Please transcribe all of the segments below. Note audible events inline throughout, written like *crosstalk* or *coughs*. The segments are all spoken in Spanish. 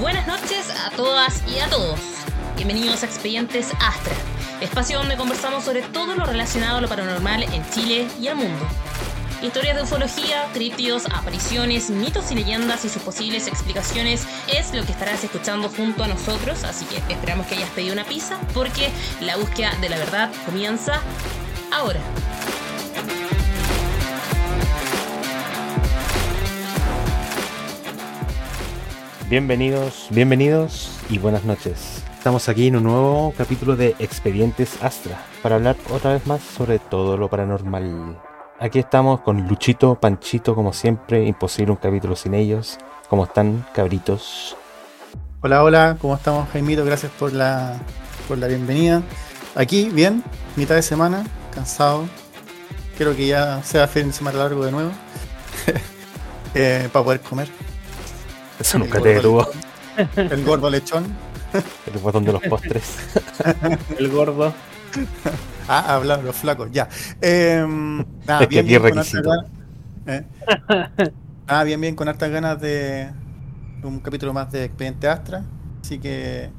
Buenas noches a todas y a todos. Bienvenidos a Expedientes Astra, espacio donde conversamos sobre todo lo relacionado a lo paranormal en Chile y al mundo. Historias de ufología, críptidos, apariciones, mitos y leyendas y sus posibles explicaciones es lo que estarás escuchando junto a nosotros, así que esperamos que hayas pedido una pizza porque la búsqueda de la verdad comienza ahora. Bienvenidos, bienvenidos y buenas noches. Estamos aquí en un nuevo capítulo de Expedientes Astra para hablar otra vez más sobre todo lo paranormal. Aquí estamos con Luchito, Panchito, como siempre, imposible un capítulo sin ellos. ¿Cómo están, cabritos? Hola, hola, ¿cómo estamos, Jaimito? Gracias por la, por la bienvenida. Aquí, bien, mitad de semana, cansado. Quiero que ya sea fin de semana largo de nuevo. *laughs* eh, para poder comer. Eso nunca te detuvo. El gordo lechón. *laughs* El botón de los postres. El gordo. *laughs* Ah, hablar los flacos, ya. Eh, *laughs* nada, Es que aquí es con hartas requisito. ganas- eh. Nada, bien, bien, con hartas ganas de un capítulo más de Expediente Astra. Así que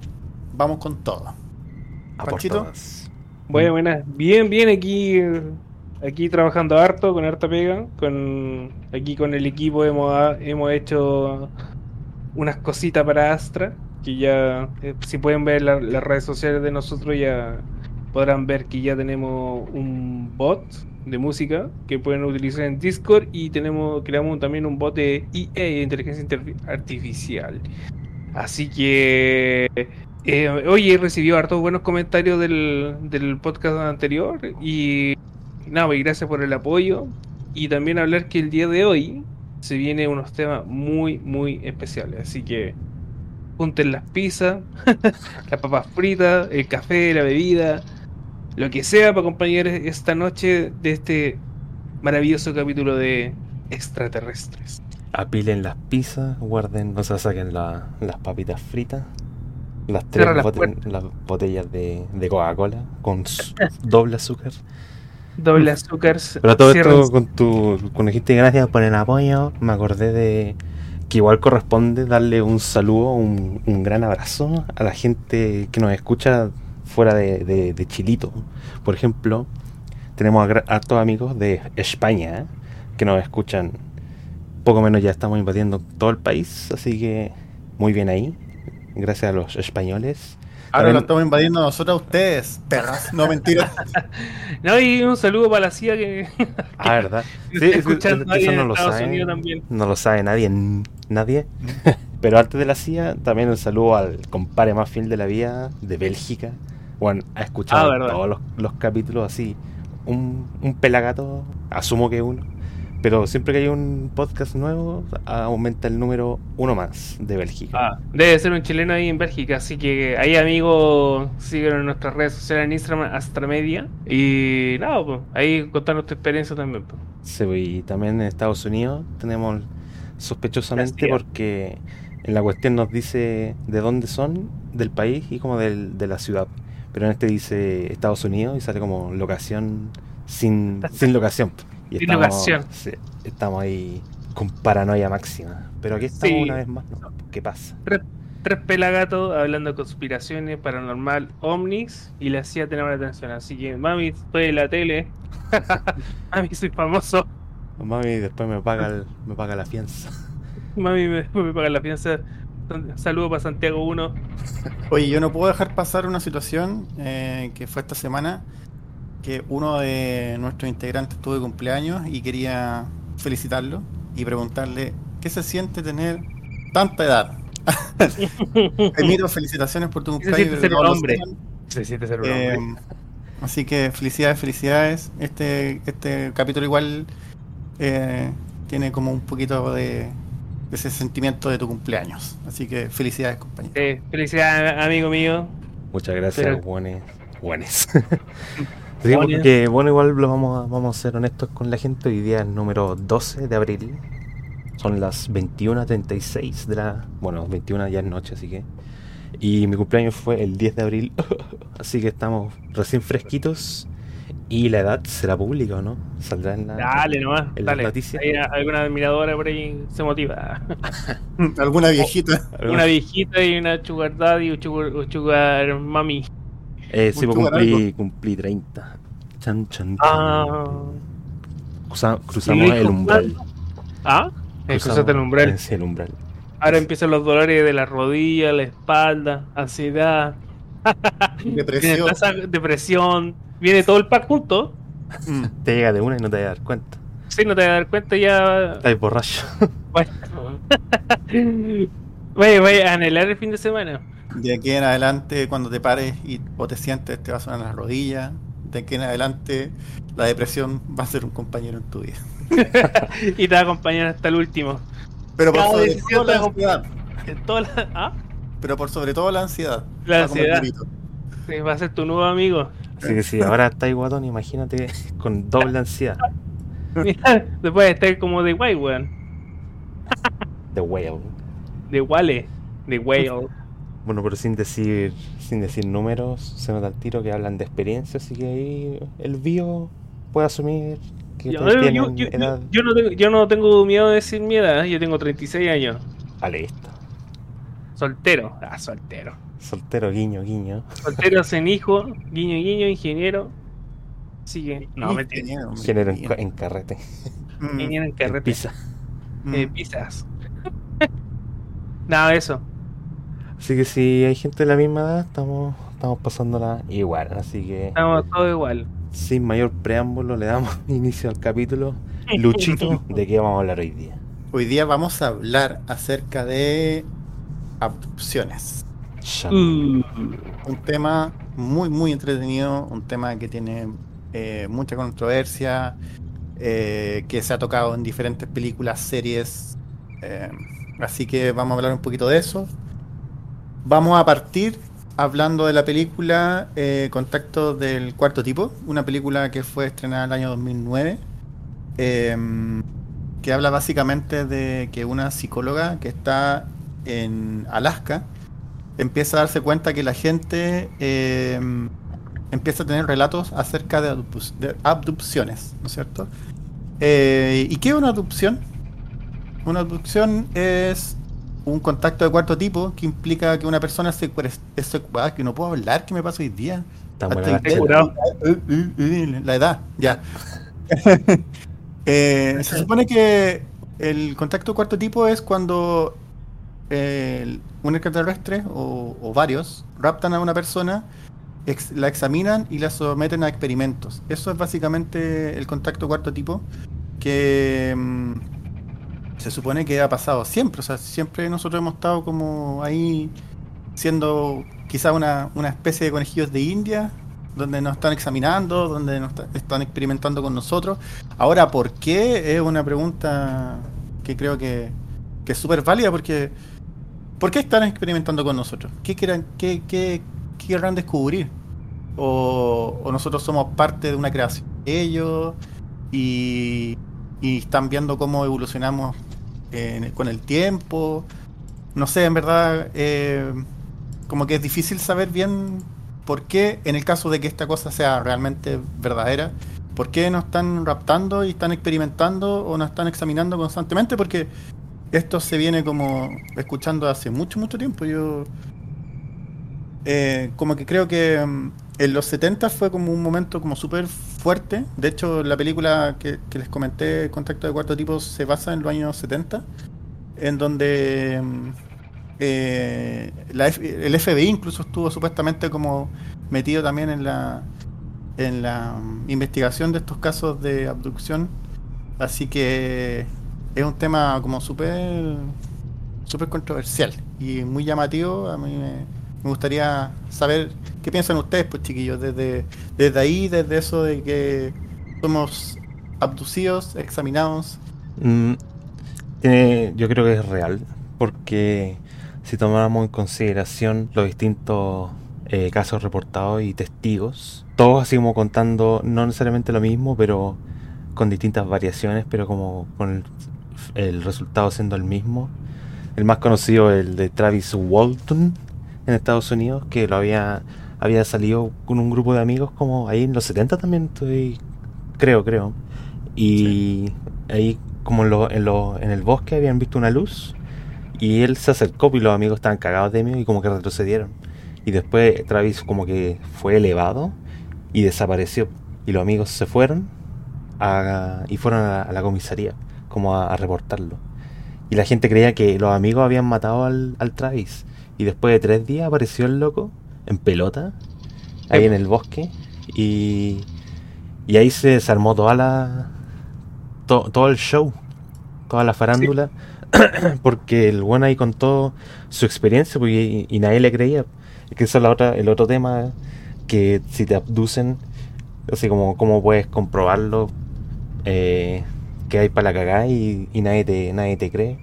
vamos con todo. Panchito. Bueno, buenas. Bien, bien aquí. Aquí trabajando harto, con harta pega. Con, aquí con el equipo hemos, hemos hecho unas cositas para Astra. Que ya, eh, si pueden ver la- las redes sociales de nosotros, ya podrán ver que ya tenemos un bot de música que pueden utilizar en Discord. Y tenemos creamos también un bot de IA, de inteligencia artificial. Así que Eh, oye, recibió hartos buenos comentarios del, del podcast anterior y nada, pues, gracias por el apoyo y también hablar que el día de hoy se vienen unos temas muy, muy especiales, así que junten las pizzas, *laughs* las papas fritas, el café, la bebida, lo que sea para acompañar esta noche de este maravilloso capítulo de extraterrestres. Apilen las pizzas, guarden, o sea, saquen la- las papitas fritas, las tres las botellas de, de Coca-Cola con doble azúcar. Doble azúcar. Pero todo esto con tu cuando dijiste gracias por el apoyo, me acordé de que igual corresponde darle un saludo, un, un gran abrazo a la gente que nos escucha fuera de, de- de Chilito. Por ejemplo, tenemos a hartos amigos de España ¿eh? que nos escuchan. Poco menos ya estamos invadiendo todo el país, así que muy bien ahí. Gracias a los españoles. Ahora También- lo estamos invadiendo nosotros a ustedes, perras. No, mentira. *laughs* No, y un saludo para la CIA que Ah, ¿verdad? *laughs* Sí, es eso no lo también. No lo sabe nadie, nadie. *laughs* Pero antes de la CIA, también un saludo al compadre más fiel de la vida de Bélgica. Bueno, ha escuchado Ah, todos los, los capítulos así. Un, un pelagato, asumo que uno. Pero siempre que hay un podcast nuevo, aumenta el número uno más de Bélgica. Ah, debe ser un chileno ahí en Bélgica, así que ahí amigos siguen en nuestras redes sociales en Instagram Astramedia y nada, pues, ahí contarnos tu experiencia también. pues. Sí, y también en Estados Unidos tenemos sospechosamente porque en la cuestión nos dice de dónde son, del país y como del, de la ciudad. Pero en este dice Estados Unidos y sale como locación sin, sin locación. Y Sin locación. sí, estamos ahí con paranoia máxima. Pero aquí estamos Sí. una vez más. ¿no? ¿Qué pasa? Tres, tres pelagatos hablando de conspiraciones, paranormal, ovnis y la CIA tenemos la atención. Así que mami, estoy en la tele. *laughs* mami, soy famoso. Mami después me paga, el- me paga la fianza. Mami, me, me pagan la fianza. Saludo para Santiago 1. *laughs* Oye, yo no puedo dejar pasar una situación eh, que fue esta semana, que uno de nuestros integrantes tuvo de cumpleaños y quería felicitarlo y preguntarle qué se siente tener tanta edad. *laughs* Emiro, felicitaciones por tu ¿Qué se siente cumpleaños. ser un hombre? días. Se siente ser un Eh, hombre. así que felicidades, felicidades. Este, este capítulo igual eh, tiene como un poquito de ese sentimiento de tu cumpleaños. Así que felicidades, compañero. Eh, felicidades, amigo mío. Muchas gracias. *laughs* Sí, Buenas. porque bueno, igual lo vamos a, vamos a ser honestos con la gente. Hoy día es el número 12 de abril. Son las 21.36 de la... Bueno, 21 ya es noche, así que... Y mi cumpleaños fue el 10 de abril. *laughs* así que estamos recién fresquitos. ¿Y la edad será pública o no? ¿Saldrá en la, Dale nomás, en las dale. noticias? Hay alguna admiradora por ahí se motiva. *laughs* Alguna viejita. *laughs* Una viejita y una sugar daddy o sugar, sugar mami. Eh, sí, pues cumplí, cumplí 30. Chan, chan, chan. Ah. Cruza- cruzamos ¿Y el umbral. ¿Ah? Eh, cruzaste el umbral. Sí, el umbral. Ahora empiezan los dolores de la rodilla, la espalda, ansiedad, Depresión. *laughs* depresión, viene todo el pack junto. Mm. Te llega de una y no te vas a dar cuenta. Si no te vas a dar cuenta ya. Estás borracho. *laughs* Bueno. Vaya, vaya a anhelar el fin de semana. De aquí en adelante, cuando te pares y o te sientes, te va a sonar las rodillas. De aquí en adelante, la depresión va a ser un compañero en tu vida. *laughs* y te va a acompañar hasta el último. Pero por Cada sobre todo la ansiedad. Toda la- ¿Ah? Pero por sobre todo la ansiedad. La. Sí, Va a ser tu nuevo amigo. Así que si ahora estáis guatón, imagínate con doble ansiedad. *laughs* Mira, después de estar como de White, weón. The whale. De Wale. De Whale. Bueno, pero sin decir sin decir números, se nota al tiro que hablan de experiencia, así que ahí el bio puede asumir que Yo, yo- yo- edad. yo no tengo, yo no tengo miedo de decir mi edad, yo tengo 36 años. Ah, listo. Soltero. Ah, soltero. Soltero, guiño, guiño. Soltero sin hijo, guiño, guiño, ingeniero. Sigue. No, mentira. Ingeniero, en, ingeniero. en carrete. Mm, Ingeniero en carrete. pizza. mm. Eh, pizzas. Nada de eso. Así que si hay gente de la misma edad, estamos, estamos pasándola igual. Así que Estamos todos igual. sin mayor preámbulo le damos *laughs* inicio al capítulo. Luchito, *laughs* ¿de qué vamos a hablar hoy día? Hoy día vamos a hablar acerca de abducciones. Uh, Un tema muy, muy entretenido, un tema que tiene eh, mucha controversia, eh, que se ha tocado en diferentes películas, series. eh, así que vamos a hablar un poquito de eso. Vamos a partir hablando de la película Contacto del Cuarto Tipo, una película que fue estrenada en el año 2009, em, que habla básicamente de que una psicóloga que está en Alaska empieza a darse cuenta que la gente em, empieza a tener relatos acerca de, abduc- de abducciones, ¿no es cierto? Eh, ¿Y qué es una abducción? Una abducción es un contacto de cuarto tipo que implica que una persona se es secuestrada, que no puedo hablar, ¿qué me pasa hoy día? Tan buena que-. La edad, ya. *laughs* Eh, se supone que el contacto de cuarto tipo es cuando un extraterrestre o, o varios raptan a una persona, la examinan y la someten a experimentos. Eso es básicamente el contacto cuarto tipo que mm, se supone que ha pasado siempre. O sea, siempre nosotros hemos estado como ahí siendo quizá una, una especie de conejillos de India, donde nos están examinando, donde nos está- están experimentando con nosotros. Ahora, ¿por qué? Es una pregunta que creo que, que es súper válida porque ¿por qué están experimentando con nosotros? ¿Qué, quieran, qué, querrán descubrir? O, nosotros somos parte de una creación de ellos y, están viendo cómo evolucionamos en- con el tiempo. No sé, en verdad, eh, como que es difícil saber bien por qué, en el caso de que esta cosa sea realmente verdadera, por qué nos están raptando y están experimentando o nos están examinando constantemente, porque esto se viene como escuchando hace mucho, mucho tiempo. Yo eh, como que creo que mm, en los 70 fue como un momento como súper fuerte. De hecho, la película que, les comenté, Contacto de Cuarto Tipo, se basa en los años 70, en donde mm, eh, la F- el FBI incluso estuvo supuestamente como metido también en la en la investigación de estos casos de abducción. Así que es un tema como súper súper controversial y muy llamativo. A mí me, gustaría saber qué piensan ustedes, pues chiquillos, desde, desde ahí, desde eso de que somos abducidos, examinados. Mm, yo creo que es real, porque si tomáramos en consideración los distintos eh, casos reportados y testigos, todos así como contando no necesariamente lo mismo, pero con distintas variaciones, pero como con el, el resultado siendo el mismo. El más conocido, el de Travis Walton en Estados Unidos, que lo había había salido con un grupo de amigos como ahí en los 70 también estoy, creo, creo. Y ahí como en, lo- en, lo- en el bosque habían visto una luz y él se acercó y los amigos estaban cagados de miedo y como que retrocedieron. Y después Travis como que fue elevado y desapareció. Y los amigos se fueron a- y fueron a, a la comisaría como a, a reportarlo. Y la gente creía que los amigos habían matado al, al Travis. Y después de tres días apareció el loco en pelota, ahí en el bosque. Y, y ahí se desarmó toda la, to- todo el show, toda la farándula. *coughs* porque el bueno ahí contó su experiencia y, y nadie le creía. Es que eso es la otra, el otro tema, que si te abducen, así como cómo puedes comprobarlo, eh, que hay para la cagada y, y nadie te nadie te cree.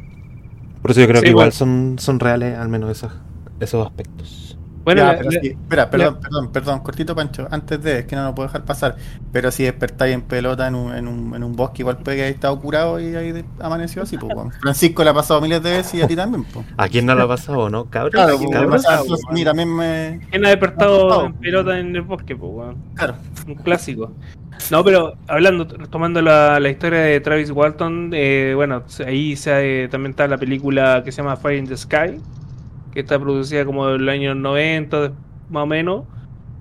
Por eso yo creo Sí, que igual bueno. son, son reales al menos esos, esos aspectos. Bueno, Ya, la- pero la- sí, espera, perdón, perdón, perdón, cortito Pancho, antes de, es que no lo puedo dejar pasar, pero si despertáis en pelota en un, en un, en un bosque, igual puede que haya estado curado y ahí amaneció así, pues. Francisco le ha pasado miles de veces y a ti también, pues. ¿A quién no lo ha pasado, no? Cabrón. Claro, pues, pues, mí también me... ¿Quién ha despertado en pelota en el bosque, pues, weón? Claro, Un clásico. No, pero hablando, tomando la, la historia de Travis Walton, eh, bueno, ahí se, también está la película que se llama Fire in the Sky, que está producida como en el año 90, de- más o menos.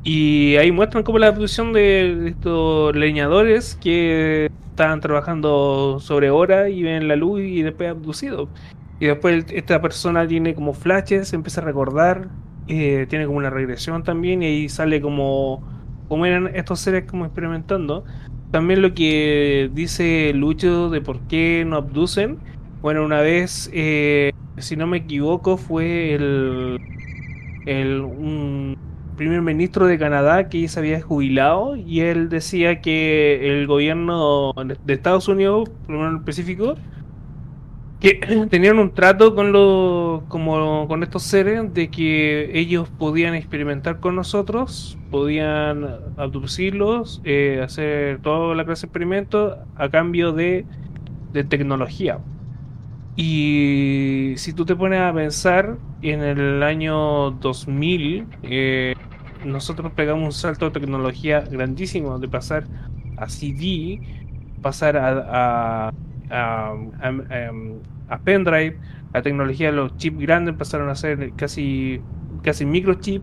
Y ahí muestran como la producción de, estos leñadores que estaban trabajando sobre horas y ven la luz y después abducidos. Y después esta persona tiene como flashes, empieza a recordar, eh, tiene como una regresión también y ahí sale como, como eran estos seres como experimentando. También lo que dice Lucho de por qué no abducen. Bueno, una vez, eh, si no me equivoco, fue el, el primer ministro de Canadá que se había jubilado y él decía que el gobierno de Estados Unidos, en específico, que *clears throat* tenían un trato con los como con estos seres de que ellos podían experimentar con nosotros, podían abducirlos, eh, hacer toda la clase de experimentos a cambio de, de tecnología. Y si tú te pones a pensar, en el año 2000 eh, nosotros pegamos un salto de tecnología grandísimo, de pasar a CD, pasar a, a, pendrive, la tecnología de los chips grandes pasaron a ser casi, casi microchip,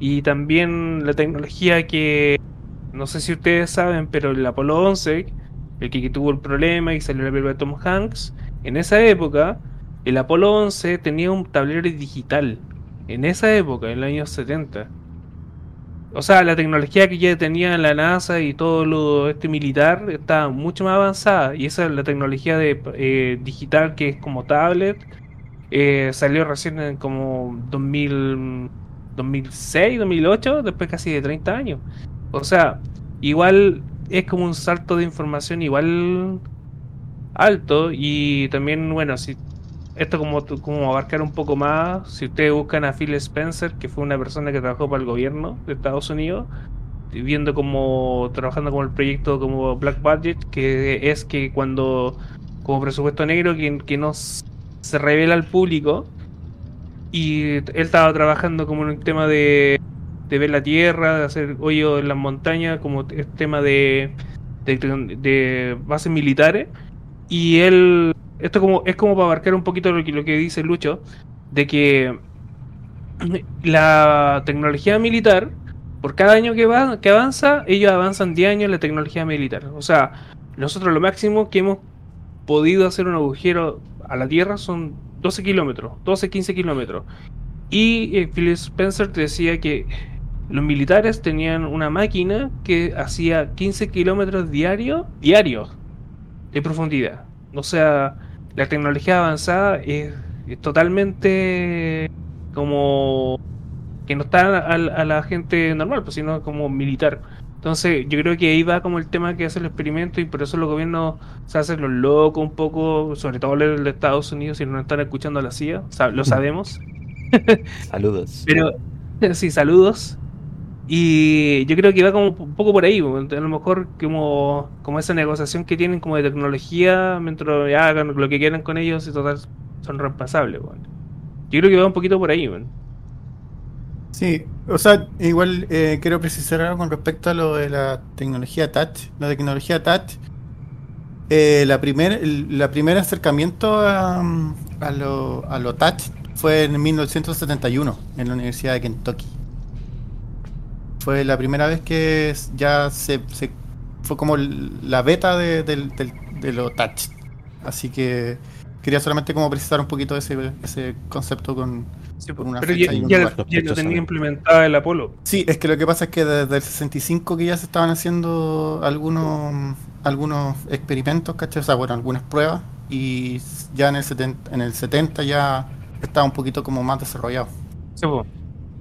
y también la tecnología que, no sé si ustedes saben, pero el Apolo 11, el que, que tuvo el problema y salió la película de Tom Hanks, en esa época, el Apolo 11 tenía un tablero digital. En esa época, en los años 70. O sea, la tecnología que ya tenía la NASA y todo lo este militar estaba mucho más avanzada. Y esa es la tecnología de eh, digital que es como tablet. eh, salió recién en como 2000, 2006, 2008, después casi de 30 años. O sea, igual es como un salto de información igual alto y también, bueno, si esto como, como abarcar un poco más, si ustedes buscan a Phil Spencer, que fue una persona que trabajó para el gobierno de Estados Unidos, viendo como, trabajando con el proyecto como Black Budget, que es que cuando, como presupuesto negro, que, que no se revela al público, y él estaba trabajando como en un tema de, de ver la tierra, de hacer hoyo en las montañas, como t- tema de, de bases militares, y él, esto como, es como para abarcar un poquito lo que, lo que dice Lucho, de que *clears throat* la tecnología militar, por cada año que, va, que avanza, ellos avanzan 10 años en la tecnología militar. O sea, nosotros lo máximo que hemos podido hacer un agujero a la Tierra son 12 kilómetros, 12, 15 kilómetros. Y eh, Phil Spencer te decía que los militares tenían una máquina que hacía 15 kilómetros diarios diarios de profundidad. O sea, la tecnología avanzada es, es totalmente como que no está a, a la gente normal, pues sino como militar. Entonces, yo creo que ahí va como el tema que hace el experimento y por eso los gobiernos se hacen los locos un poco, sobre todo el de Estados Unidos, si no están escuchando a la CIA, lo sabemos. Saludos. Pero, *laughs* sí, saludos. Y yo creo que va como un poco por ahí, a lo mejor como, como esa negociación que tienen como de tecnología, mientras hagan lo que quieran con ellos y total son weón. Yo creo que va un poquito por ahí. weón. Sí, o sea, igual eh, quiero precisar algo con respecto a lo de la tecnología touch. La tecnología touch, eh, la primer, el la primer acercamiento a, a lo, a lo touch fue en 1971 en la Universidad de Kentucky. Fue la primera vez que ya se, se- fue como la beta de, de lo touch. Así que quería solamente como precisar un poquito ese, ese concepto con, Sí, Por una pero fecha ya, y un ya- lugar. ya lo tenía implementada el Apolo. Sí, es que lo que pasa es que desde el 65 que ya se estaban haciendo algunos algunos experimentos, ¿cachai? O sea, bueno, algunas pruebas y ya en el 70, en el 70 ya estaba un poquito como más desarrollado. Sí.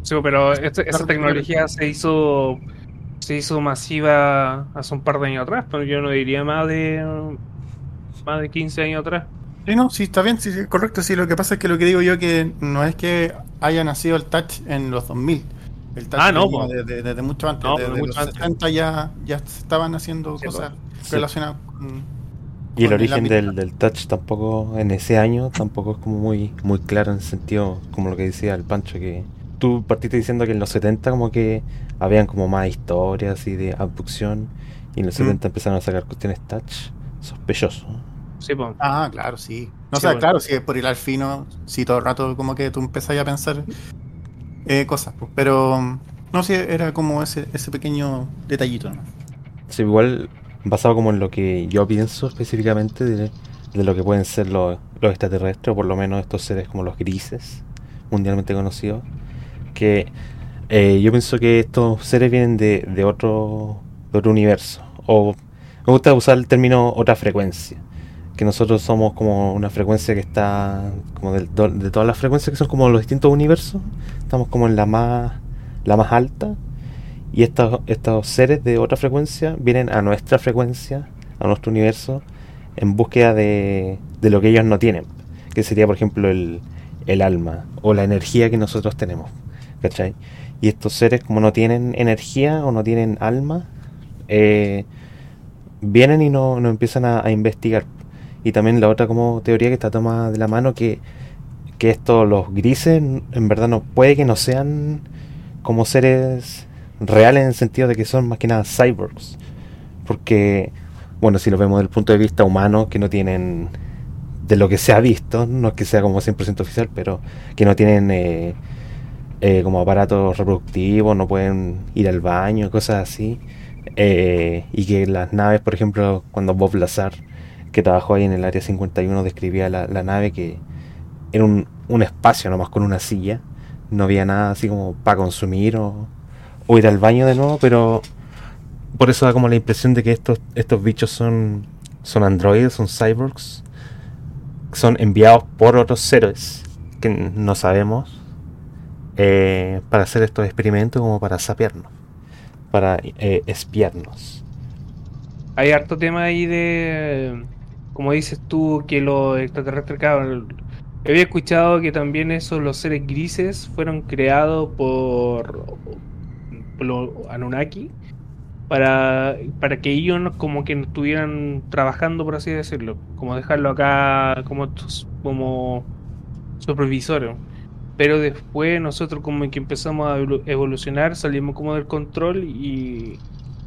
Sí, pero este- esa tecnología se hizo se hizo masiva hace un par de años atrás, pero yo no diría más de más de 15 años atrás. Sí, no, sí, está bien, sí, correcto. Sí, lo que pasa es que lo que digo yo que no es que haya nacido el touch en los 2000. El touch Ah, no, desde, desde mucho antes. No, desde mucho los antes. 70 ya, ya estaban haciendo Sí, cosas Sí. relacionadas con... Y el con origen del, del touch tampoco, en ese año, tampoco es como muy, muy claro en el sentido, como lo que decía el Pancho, que tú partiste diciendo que en los 70 como que habían como más historias y de abducción, y en los Mm. 70 empezaron a sacar cuestiones touch, sospechoso. Sí, po. Ah, claro, sí. No, o Sí, sea, bueno. claro, si es por hilar fino, sí, todo el rato como que tú empezás a pensar eh, cosas, pues. Pero no sé, era como ese, ese pequeño detallito, ¿no? Sí, igual basado como en lo que yo pienso específicamente de, de lo que pueden ser los, los extraterrestres, o por lo menos estos seres como los grises, mundialmente conocidos, que eh, yo pienso que estos seres vienen de, de otro, de otro universo, o me gusta usar el término otra frecuencia, que nosotros somos como una frecuencia que está como do- de, todas las frecuencias que son como los distintos universos, estamos como en la más, la más alta, y estos, estos seres de otra frecuencia vienen a nuestra frecuencia, a nuestro universo, en búsqueda de, de lo que ellos no tienen, que sería por ejemplo el, el alma o la energía que nosotros tenemos, ¿cachai? Y estos seres como no tienen energía o no tienen alma, eh, vienen y no, no empiezan a, a investigar. Y también la otra como teoría que está tomada de la mano que, que estos, los grises, en verdad no puede que no sean como seres reales en el sentido de que son más que nada cyborgs. Porque, bueno, si lo vemos desde el punto de vista humano, que no tienen, de lo que se ha visto, no es que sea como 100% oficial, pero que no tienen eh, eh, como aparatos reproductivos, no pueden ir al baño, cosas así. Eh, y que las naves, por ejemplo, cuando Bob Lazar, que trabajó ahí en el área 51, describía la, nave que era un, un espacio nomás con una silla, no había nada así como para consumir o, o ir al baño de nuevo, pero por eso da como la impresión de que estos, estos bichos son, son androides, son cyborgs, son enviados por otros seres que no sabemos eh, para hacer estos experimentos como para sapearnos, para eh, espiarnos. Hay harto tema ahí de, como dices tú, que los extraterrestres, había escuchado que también esos, los seres grises, fueron creados por, los Anunnaki para, para que ellos como que estuvieran trabajando, por así decirlo, como dejarlo acá como, como supervisores. Pero después nosotros como que empezamos a evolu- evolucionar, salimos como del control y,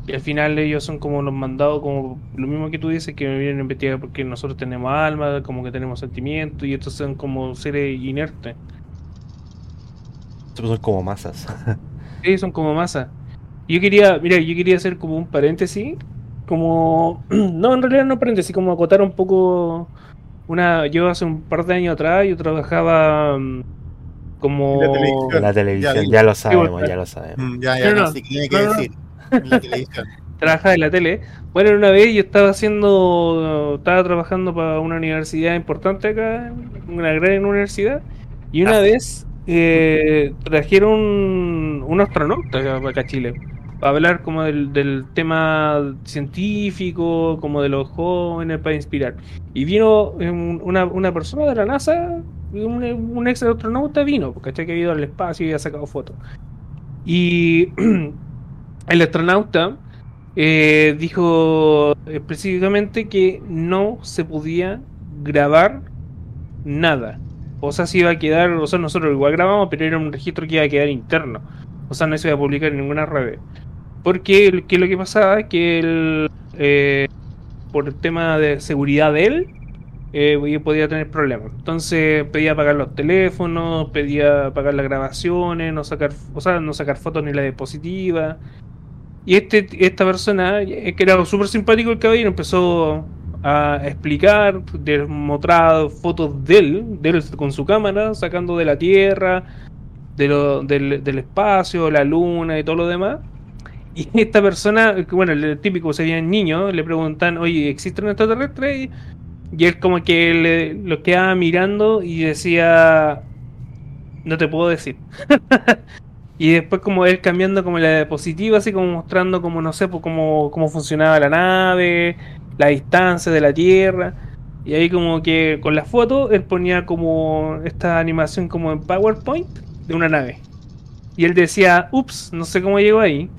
y al final ellos son como los mandados, como lo mismo que tú dices, que me vienen a investigar porque nosotros tenemos alma, como que tenemos sentimientos y estos son como seres inertes. Estos son como masas. *laughs* Sí, son como masa. Yo quería, mira, yo quería hacer como un paréntesis, como, *clears throat* no, en realidad no paréntesis, como acotar un poco una, yo hace un par de años atrás yo trabajaba mm, como... La televisión. la televisión, Ya, lo sabemos, ya lo sabemos. Mm, ya, ya, No, no, no, tiene que decir. En la televisión. *laughs* trabajaba en la tele. Bueno, una vez yo estaba haciendo, estaba trabajando para una universidad importante acá, una gran universidad, y una Ah. vez eh, trajeron un, un astronauta acá, acá a Chile, para hablar como del, del tema científico, como de los jóvenes, para inspirar. Y vino un- una, una persona de la NASA, un, ex astronauta vino, porque que había ido al espacio y había sacado fotos. Y *clears throat* el astronauta eh, dijo específicamente que no se podía grabar nada. O sea, se iba a quedar, o sea, nosotros igual grabamos, pero era un registro que iba a quedar interno. O sea, no se iba a publicar en ninguna red. Porque que lo que pasaba es que el, eh, por el tema de seguridad de él, eh, podía tener problemas. Entonces pedía pagar los teléfonos, pedía pagar las grabaciones, no sacar, o sea, no sacar fotos ni la diapositiva. Y este, esta persona, eh, que era súper simpático el caballero, empezó a explicar, mostrar fotos de él, de él con su cámara, sacando de la Tierra, de del, del, espacio, la luna y todo lo demás. Y esta persona, bueno, el típico se veían niños, le preguntan, oye, ¿existe un extraterrestre? Y él como que le, lo quedaba mirando y decía, no te puedo decir. *laughs* y después como él cambiando como la diapositiva, así como mostrando como, no sé, pues, cómo, cómo funcionaba la nave, la distancia de la Tierra. Y ahí como que con la foto él ponía como esta animación como en PowerPoint de una nave. Y él decía, ups, no sé cómo llegó ahí.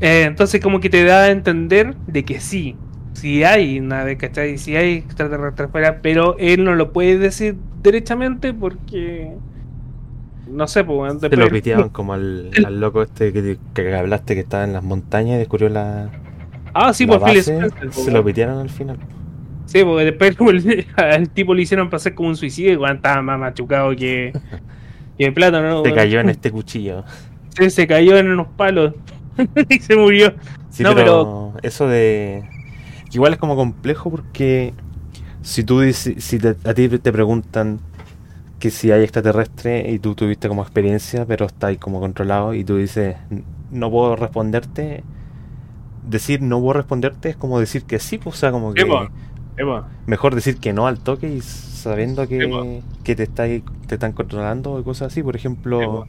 Eh, entonces como que te da a entender de que sí, si hay nave, ¿cachai? Si hay extraterrestres fuera, pero él no lo puede decir derechamente porque... No sé, pues... Te lo piteaban *laughs* como al, al, loco este que, que, hablaste que estaba en las montañas y descubrió la... Ah, sí, por pues, Se lo pitearon al final. Sí, porque después el, *laughs* al tipo le hicieron pasar como un suicidio y estaba más machucado que, *laughs* que plátano. Se cayó en este cuchillo. Sí, se cayó en unos palos y se murió. Sí, no, pero, eso de... Igual es como complejo porque si tú dices, si a ti te preguntan que si hay extraterrestre y tú tuviste como experiencia, pero está ahí como controlado y tú dices, no puedo responderte, decir no puedo responderte es como decir que sí, pues, o sea, como que... Mejor decir que no al toque y sabiendo que, que te, está, te están controlando o cosas así. Por ejemplo,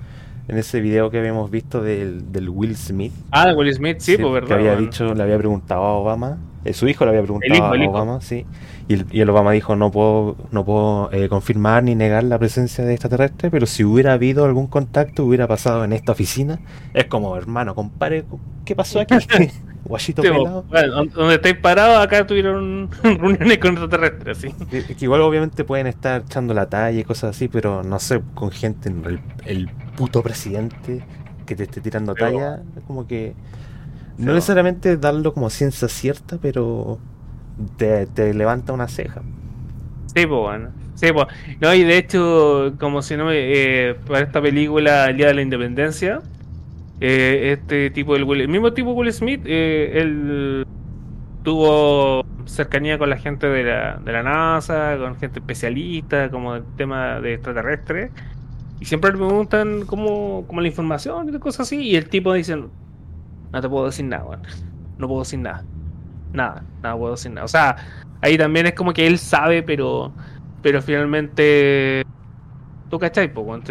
en ese video que habíamos visto del, del Will Smith. Ah, de Will Smith, sí, pues verdad. Que había dicho, le había preguntado a Obama. Eh, su hijo le había preguntado a Obama, sí. Y el, y el, Obama dijo, no puedo, no puedo eh, confirmar ni negar la presencia de extraterrestres, pero si hubiera habido algún contacto, hubiera pasado en esta oficina. Es como, hermano, compare, ¿qué pasó aquí? *laughs* Guachito pelado. Bueno, donde estáis parados, acá tuvieron *laughs* reuniones con extraterrestres, sí. Que igual obviamente pueden estar echando la talla y cosas así, pero no sé, con gente, el, el puto presidente que te esté tirando talla, como que no necesariamente darlo como ciencia cierta, pero te, te levanta una ceja. Sí, pues bueno. Sí, pues. No, y de hecho, como si no eh, para esta película, El Día de la Independencia, eh, este tipo, el, el, mismo tipo Will Smith, eh, él tuvo cercanía con la gente de la, de la NASA, con gente especialista, como el tema de extraterrestres. Y siempre le preguntan cómo, cómo la información y cosas así. Y el tipo dice: No te puedo decir nada, No puedo decir nada. Nada, nada puedo decir nada. O sea, ahí también es como que él sabe, pero pero finalmente. ¿Tú cachai? Pues,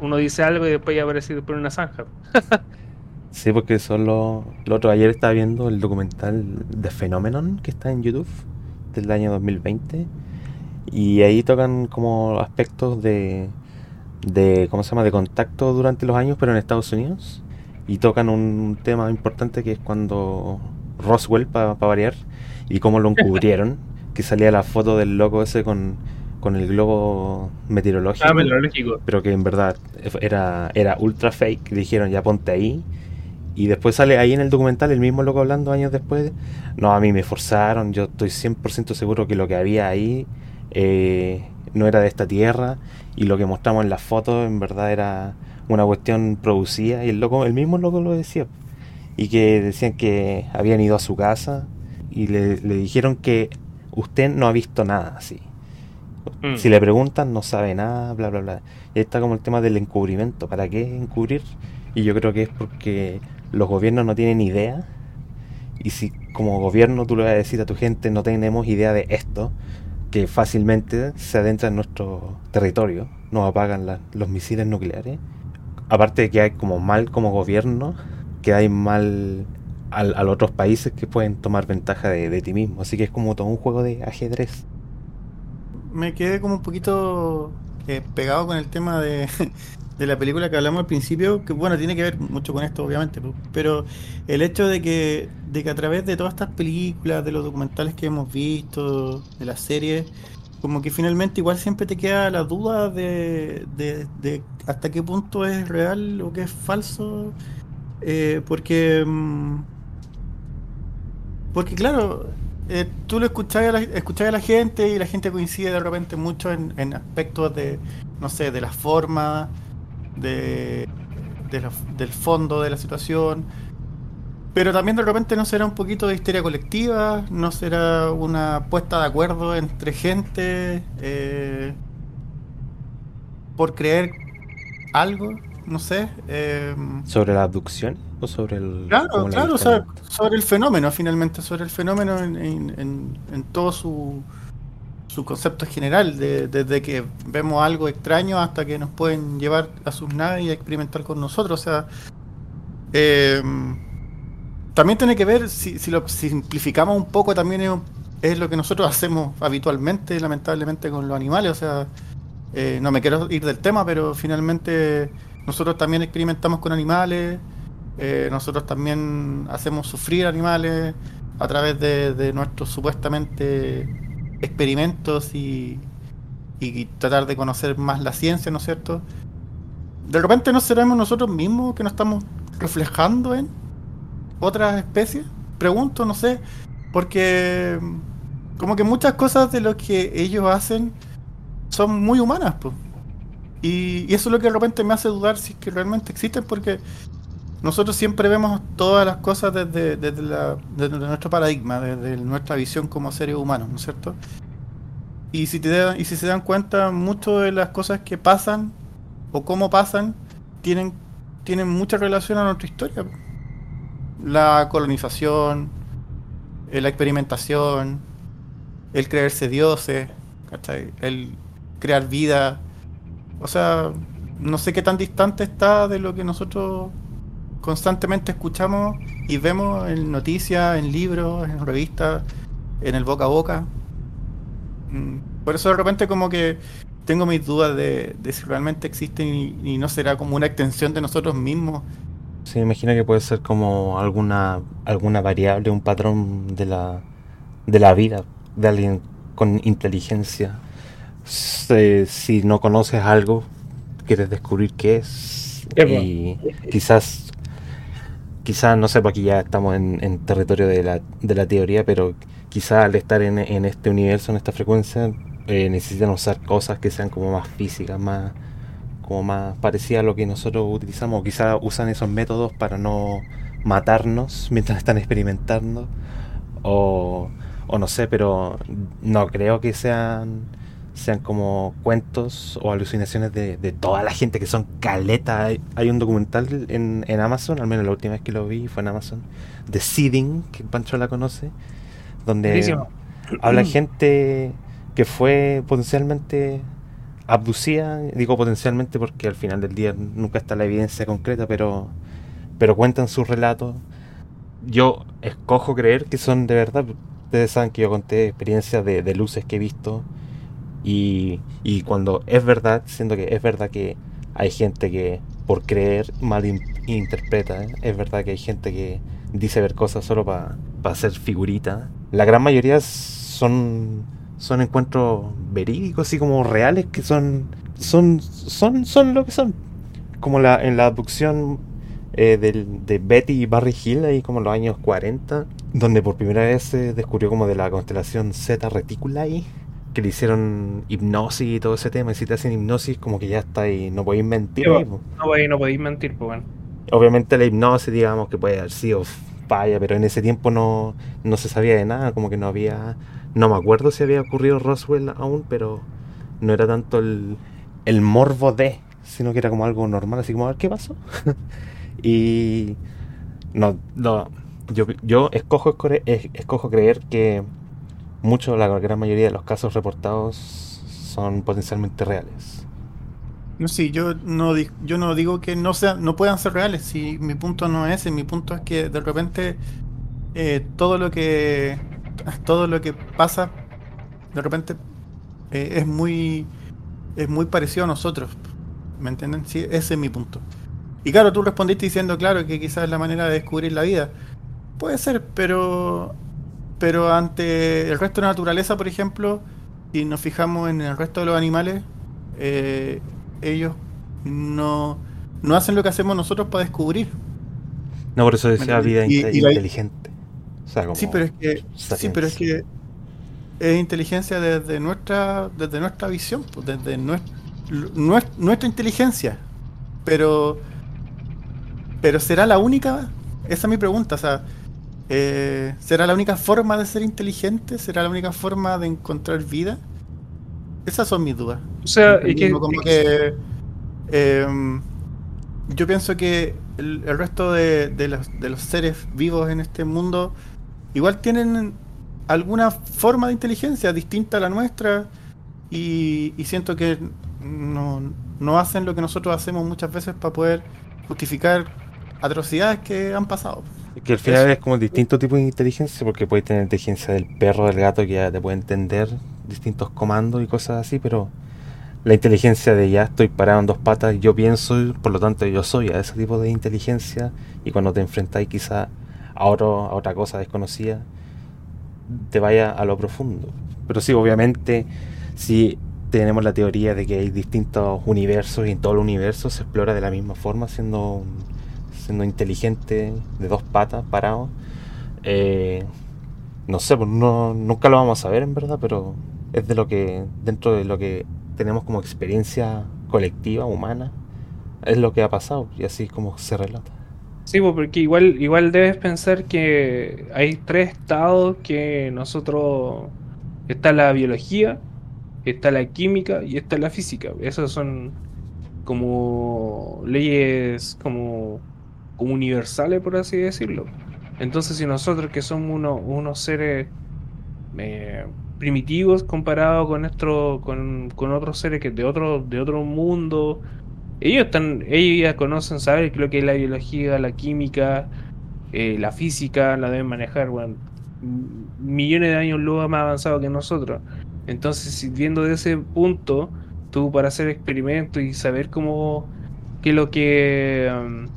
uno dice algo y después ya aparece por una zanja. *laughs* sí, porque solo. Lo otro, ayer estaba viendo el documental de Phenomenon que está en YouTube del año 2020. Y ahí tocan como aspectos de. de ¿Cómo se llama? De contacto durante los años, pero en Estados Unidos. Y tocan un tema importante que es cuando Roswell, para variar, y cómo lo encubrieron. *laughs* que salía la foto del loco ese con con el globo meteorológico, ah, meteorológico. pero que en verdad era, era ultra fake. Dijeron, ya ponte ahí. Y después sale ahí en el documental el mismo loco hablando años después. No, a mí me forzaron. Yo estoy 100% seguro que lo que había ahí eh, no era de esta tierra. Y lo que mostramos en las fotos en verdad era una cuestión producida. Y el, loco, el mismo loco lo decía. Y que decían que habían ido a su casa y le, le dijeron que usted no ha visto nada así. Mm. Si le preguntan, no sabe nada, bla, bla, bla. Y ahí está como el tema del encubrimiento. ¿Para qué encubrir? Y yo creo que es porque los gobiernos no tienen idea. Y si como gobierno tú le vas a decir a tu gente, no tenemos idea de esto, que fácilmente se adentra en nuestro territorio, nos apagan los misiles nucleares. Aparte de que hay como mal como gobierno, que hay mal a, los otros países que pueden tomar ventaja de, de ti mismo. Así que es como todo un juego de ajedrez me quedé como un poquito eh, pegado con el tema de, *laughs* de, la película que hablamos al principio, que bueno, tiene que ver mucho con esto, obviamente, pero el hecho de que, de que a través de todas estas películas, de los documentales que hemos visto, de las series, como que finalmente igual siempre te queda la duda de, de, hasta qué punto es real o qué es falso. Eh, porque. mm, Porque, claro, eh, tú lo escuchás a, la, a la gente y la gente coincide de repente mucho en, aspectos de, no sé, de la forma, de, del fondo de la situación. Pero también de repente no será un poquito de histeria colectiva, no será una puesta de acuerdo entre gente eh, por creer algo, no sé. eh, ¿Sobre la abducción o sobre el. Claro, claro, o sea, sobre el fenómeno finalmente, sobre el fenómeno en, en- en- en todo su, su concepto general, de- desde que vemos algo extraño hasta que nos pueden llevar a sus naves y a experimentar con nosotros. O sea, eh, también tiene que ver, si, si lo simplificamos un poco, también es, lo que nosotros *laughs* hacemos habitualmente, lamentablemente, con los animales. O sea, eh, no me quiero ir del tema, pero finalmente nosotros también experimentamos con animales. Eh, nosotros también hacemos sufrir animales a través de, de nuestros supuestamente experimentos y, y tratar de conocer más la ciencia, ¿no es cierto? De repente no seremos nosotros mismos que nos estamos reflejando en otras especies. Pregunto, no sé, porque como que muchas cosas de lo que ellos hacen son muy humanas, pues. Y, eso es lo que de repente me hace dudar si es que realmente existen, porque nosotros siempre vemos todas las cosas desde nuestro paradigma, desde nuestra visión como seres humanos, ¿no es cierto? Y si, te da- y si se dan cuenta, muchas de las cosas que pasan o cómo pasan tienen, tienen mucha relación a nuestra historia. La colonización, eh, la experimentación, el creerse dioses, ¿cachai? el crear vida. O sea, no sé qué tan distante está de lo que nosotros constantemente escuchamos y vemos en noticias, en libros, en revistas, en el boca a boca. Mm, Por eso de repente como que tengo mis dudas de, si realmente existen y no será como una extensión de nosotros mismos. Sí, me imagino que puede ser como alguna, alguna variable, un patrón de la, de la vida de alguien con inteligencia. Se- si no conoces algo, quieres descubrir qué es. Y quizás, quizás, no sé, porque ya estamos en, en territorio de la, de la teoría, pero quizás al estar en, en este universo, en esta frecuencia, eh, necesitan usar cosas que sean como más físicas, más como más parecida a lo que nosotros utilizamos, o quizás usan esos métodos para no matarnos *laughs* mientras están experimentando, o, o no sé, pero no creo que sean sean como cuentos o alucinaciones de, de toda la gente que son caleta. Hay, hay un documental en, en Amazon, al menos la última vez que lo vi fue en Amazon, de Seeding, que Pancho la conoce, donde habla gente que fue potencialmente abducida, digo potencialmente porque al final del día nunca está la evidencia concreta, pero, pero cuentan sus relatos. Yo escojo creer que son de verdad. Ustedes saben que yo conté experiencias de, de luces que he visto y, y cuando es verdad, siento que es verdad que hay gente que por creer mal in- interpreta, es verdad que hay gente que dice ver cosas solo para hacer figuritas. La gran mayoría son, son encuentros verídicos, así como reales, que son, son, son, son lo que son. Como la, en la abducción eh, del- de Betty y Barry Hill, ahí como en los años 40, donde por primera vez se descubrió como de la constelación Z Reticuli, que le hicieron hipnosis y todo ese tema. Y si te hacen hipnosis, como que ya está ahí, no podéis mentir. Sí, ahí, po. po. No, podéis- no podéis mentir, pues, bueno. Obviamente la hipnosis, digamos, que puede haber sido falla, pero en ese tiempo no, no se sabía de nada, como que no había... No me acuerdo si había ocurrido Roswell aún, pero no era tanto el, el morbo de, sino que era como algo normal, así como a ver qué pasó. *laughs* y no, no yo, yo escojo, escojo creer que mucho, la gran mayoría de los casos reportados son potencialmente reales. No, sí, yo no, di- yo no digo que no, sean, no puedan ser reales, si mi punto no es ese, mi punto es que de repente eh, todo lo que todo lo que pasa de repente eh, es muy es muy parecido a nosotros. ¿Me entienden? Sí, ese es mi punto. Y claro, tú respondiste diciendo, claro, que quizás es la manera de descubrir la vida. Puede ser, pero pero ante el resto de la naturaleza, por ejemplo, si nos fijamos en el resto de los animales, eh, ellos no, no hacen lo que hacemos nosotros para descubrir. No, por eso decía vida y- inte- y la- inteligente. O sea, como Sí, pero es que sí, pero es que es inteligencia desde nuestra desde nuestra visión, pues, desde nues- nues- nuestra inteligencia. Pero pero será la única, esa es mi pregunta, o sea, eh, ¿será la única forma de ser inteligente? ¿Será la única forma de encontrar vida? Esas son mis dudas. O sea, es que, como que, em, yo pienso que el, el resto de, de los, de los seres vivos en este mundo igual tienen alguna forma de inteligencia distinta a la nuestra y, y siento que no, no hacen lo que nosotros hacemos muchas veces para poder justificar atrocidades que han pasado. Que al final Eso. es como distinto tipo de inteligencia, porque puedes tener inteligencia del perro, del gato, que ya te puede entender distintos comandos y cosas así, pero la inteligencia de ya estoy parado en dos patas, yo pienso, por lo tanto yo soy a ese tipo de inteligencia, y cuando te enfrentáis quizá a, a otra cosa desconocida, te vaya a lo profundo. Pero sí, obviamente, si tenemos la teoría de que hay distintos universos y en todo el universo se explora de la misma forma, siendo siendo inteligente de dos patas parado. Eh, no sé, pues no, nunca lo vamos a ver en verdad, pero es de lo que, dentro de lo que tenemos como experiencia colectiva, humana, es lo que ha pasado y así es como se relata. Sí, pues, porque igual, igual debes pensar que hay tres estados que nosotros... Está la biología, está la química y está la física. Esas son como leyes como, universales, por así decirlo. Entonces, si nosotros que somos uno- unos seres eh, primitivos comparados con, con, con otros seres que de otro, de otro mundo, ellos están, ellos ya conocen, saben lo que es la biología, la química, eh, la física, la deben manejar, bueno, millones de años luz más avanzado que nosotros. Entonces, viendo de ese punto, tú para hacer experimentos y saber cómo, qué es lo que, um,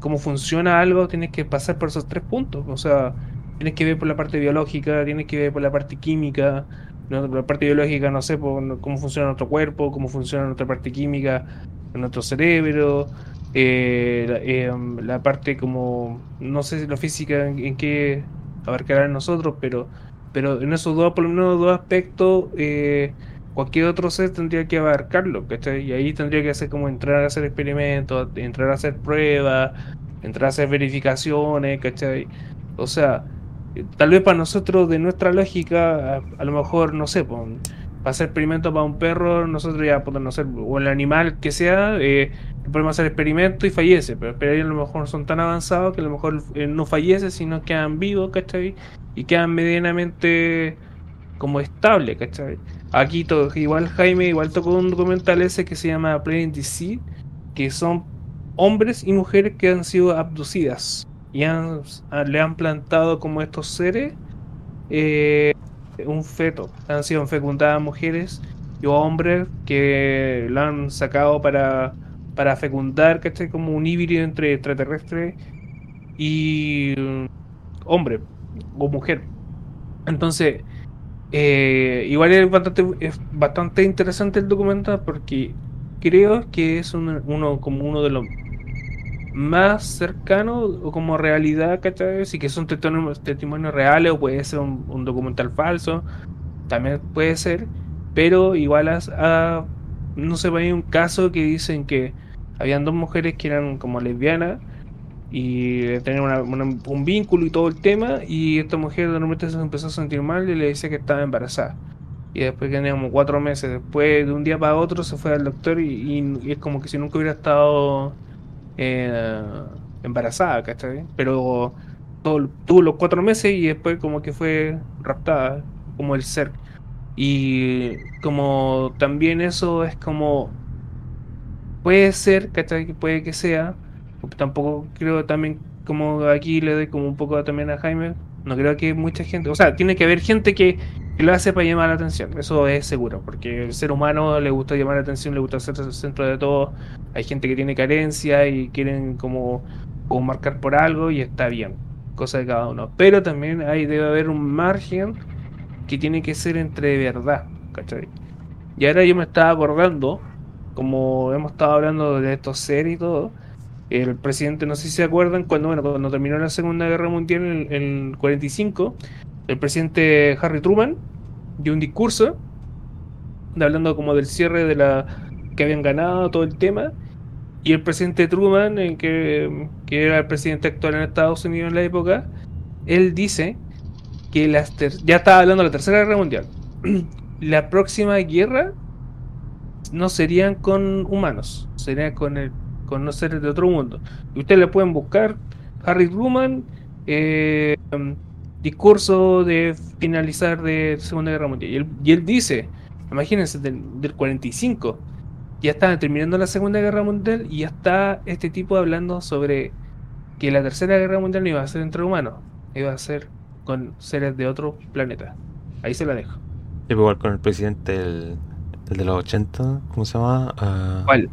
cómo funciona algo, tienes que pasar por esos tres puntos. O sea, tienes que ver por la parte biológica, tienes que ver por la parte química. Por la parte biológica, no sé, por cómo funciona nuestro cuerpo, cómo funciona nuestra parte química, en nuestro cerebro, eh, la, eh, la parte como, no sé si la física en, qué abarcará en nosotros, pero, pero en esos dos, por lo menos dos aspectos, eh, cualquier otro ser tendría que abarcarlo, ¿cachai? Y ahí tendría que hacer como entrar a hacer experimentos, entrar a hacer pruebas, entrar a hacer verificaciones, ¿cachai? O sea, tal vez para nosotros, de nuestra lógica, a, a lo mejor, no sé, pues, para hacer experimentos para un perro, nosotros ya podemos hacer, o el animal que sea, eh, podemos hacer experimentos y fallece, pero, pero a lo mejor son tan avanzados que a lo mejor eh, no fallece, sino quedan vivos, ¿cachai? Y quedan medianamente como estables, ¿cachai? Aquí to- igual Jaime igual tocó un documental ese que se llama Playing DC, que son hombres y mujeres que han sido abducidas y a- le han plantado como estos seres eh, un feto. Han sido fecundadas mujeres y hombres que lo han sacado para, para fecundar, ¿cachai? Como un híbrido entre extraterrestre y mm, hombre o mujer. Entonces, eh, igual es bastante, es bastante interesante el documental porque creo que es un- uno como uno de los más cercanos o como realidad, ¿cachai? Sí que son testimonios, testimonios reales o puede ser un, documental falso, también puede ser, pero igual a- no sé, hay un caso que dicen que habían dos mujeres que eran como lesbianas y tenían un vínculo y todo el tema y esta mujer de se empezó a sentir mal y le decía que estaba embarazada. Y después que tenía como cuatro meses, después de un día para otro se fue al doctor y es como que si nunca hubiera estado eh, embarazada, ¿cachai? Pero todo- tuvo los cuatro meses y después como que fue raptada, como el ser. Y como también eso es como puede ser, ¿cachai? Puede que sea. Tampoco creo también, como aquí le doy como un poco también a Jaime, no creo que mucha gente, o sea, tiene que haber gente que, que lo hace para llamar la atención, eso es seguro, porque el ser humano le gusta llamar la atención, le gusta ser el centro de todo, hay gente que tiene carencia y quieren como, marcar por algo y está bien, cosa de cada uno, pero también hay, debe haber un margen que tiene que ser entre verdad, ¿cachai? Y ahora yo me estaba acordando, como hemos estado hablando de estos seres y todo, el presidente, no sé si se acuerdan, cuando, bueno, cuando terminó la Segunda Guerra Mundial en el 45, el presidente Harry Truman dio un discurso hablando como del cierre de la que habían ganado todo el tema y el presidente Truman en que, que era el presidente actual en Estados Unidos en la época él dice que las ya estaba hablando de la tercera guerra mundial *clears throat* la próxima guerra no serían con humanos serían con el con los seres de otro mundo. Y ustedes le pueden buscar Harry Truman eh, discurso de finalizar de Segunda Guerra Mundial. Y él, y él dice, imagínense, del, del 45, ya está terminando la Segunda Guerra Mundial y ya está este tipo hablando sobre que la Tercera Guerra Mundial no iba a ser entre humanos, iba a ser con seres de otro planeta. Ahí se la dejo. Yo igual con el presidente del, del de los 80, ¿cómo se llama? Ah, ¿Cuál?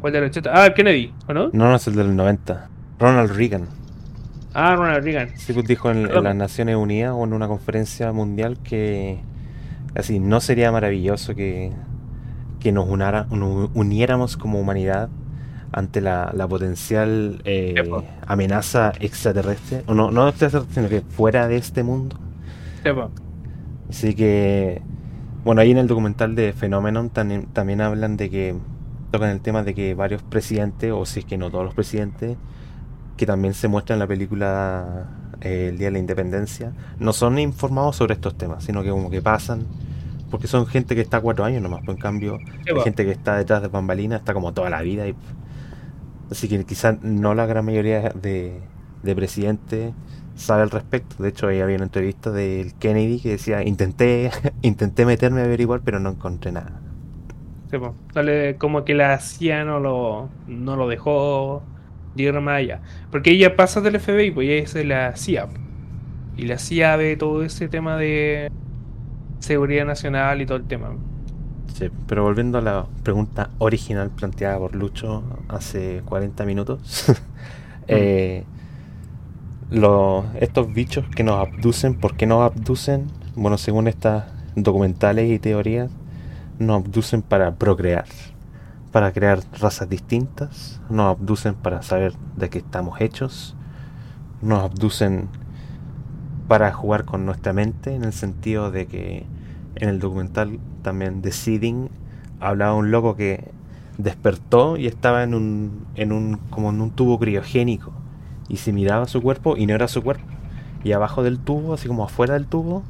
¿Cuál de los 80? Ah, Kennedy, ¿o no? No, no es el del 90. Ronald Reagan. Ah, Ronald Reagan. Sí, pues dijo en, las Naciones Unidas o en una conferencia mundial que así no sería maravilloso que, que nos, unara- nos uniéramos como humanidad ante la, la potencial eh, Epa. amenaza extraterrestre, o no, no extraterrestre, sino que fuera de este mundo. Sepa. Así que, bueno, ahí en el documental de Phenomenon también, también hablan de que tocan el tema de que varios presidentes, o si es que no todos los presidentes, que también se muestra en la película eh, El Día de la Independencia, no son informados sobre estos temas, sino que como que pasan, porque son gente que está cuatro años nomás, pues en cambio, hay Sepa. gente que está detrás de bambalinas, está como toda la vida. Y, así que quizás no la gran mayoría de, de presidentes sabe al respecto. De hecho, ahí había una entrevista del Kennedy que decía, intenté, *laughs* intenté meterme a averiguar, pero no encontré nada. Sepa. Dale, como que la CIA no lo, no lo dejó llegar más allá. Porque ella pasa del FBI, pues ella es de la CIA. Y la CIA ve todo ese tema de seguridad nacional y todo el tema. Sí, pero volviendo a la pregunta original planteada por Lucho hace 40 minutos, *laughs* eh, lo- estos bichos que nos abducen, ¿por qué nos abducen? Bueno, según estas documentales y teorías, nos abducen para procrear, para crear razas distintas, nos abducen para saber de qué estamos hechos, nos abducen para jugar con nuestra mente, en el sentido de que en el documental también de Seeding hablaba un loco que despertó y estaba en un, en un como en un tubo criogénico y se miraba su cuerpo y no era su cuerpo. Y abajo del tubo así como afuera del tubo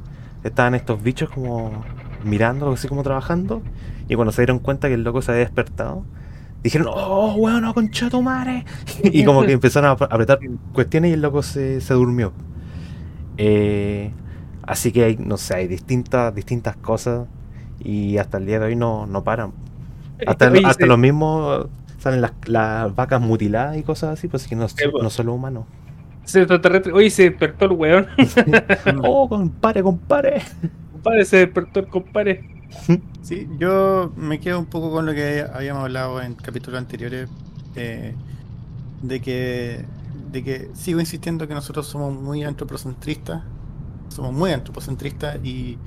estaban estos bichos como mirando así como trabajando y cuando se dieron cuenta que el loco se había despertado dijeron oh bueno concha tu madre *laughs* y como que empezaron a ap- apretar cuestiones y el loco se, se durmió eh, así que hay no sé hay distintas distintas cosas y hasta el día de hoy no, no paran hasta, Oye, hasta se- los mismos salen las, las vacas mutiladas y cosas así, pues que no, pues. no solo humanos. se extraterrestre- Oye, se despertó el weón. *laughs* oh, compadre, compadre. compadre, se despertó el compadre. Sí, yo me quedo un poco con lo que habíamos hablado en capítulos anteriores, eh, de que de que sigo insistiendo que nosotros somos muy antropocentristas, somos muy antropocentristas y,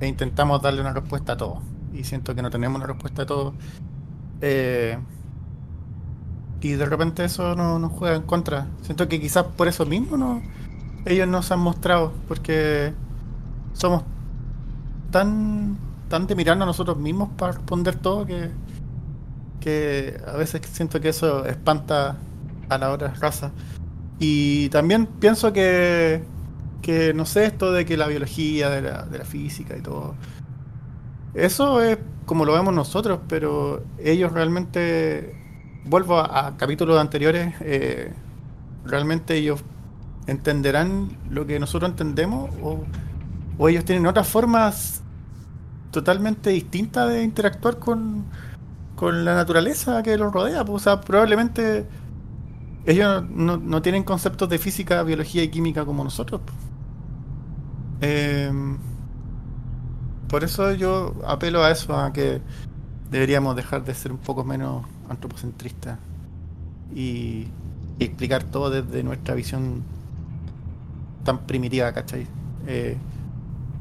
e intentamos darle una respuesta a todo. Y siento que no tenemos una respuesta a todo. Eh, y de repente eso no- nos juega en contra. Siento que quizás por eso mismo no, ellos nos han mostrado, porque somos tan, tan de mirarnos a nosotros mismos para responder todo que, que a veces siento que eso espanta a la otra raza. Y también pienso que, que no sé, esto de que la biología, de la, de la física y todo, eso es como lo vemos nosotros, pero ellos realmente, vuelvo a, capítulos anteriores, eh, realmente ellos entenderán lo que nosotros entendemos o, o ellos tienen otras formas totalmente distintas de interactuar con, con la naturaleza que los rodea. pues, O sea, probablemente ellos no, no tienen conceptos de física, biología y química como nosotros. pues. Em, por eso yo apelo a eso, a que deberíamos dejar de ser un poco menos antropocentristas y, y explicar todo desde nuestra visión tan primitiva, ¿cachai? Eh,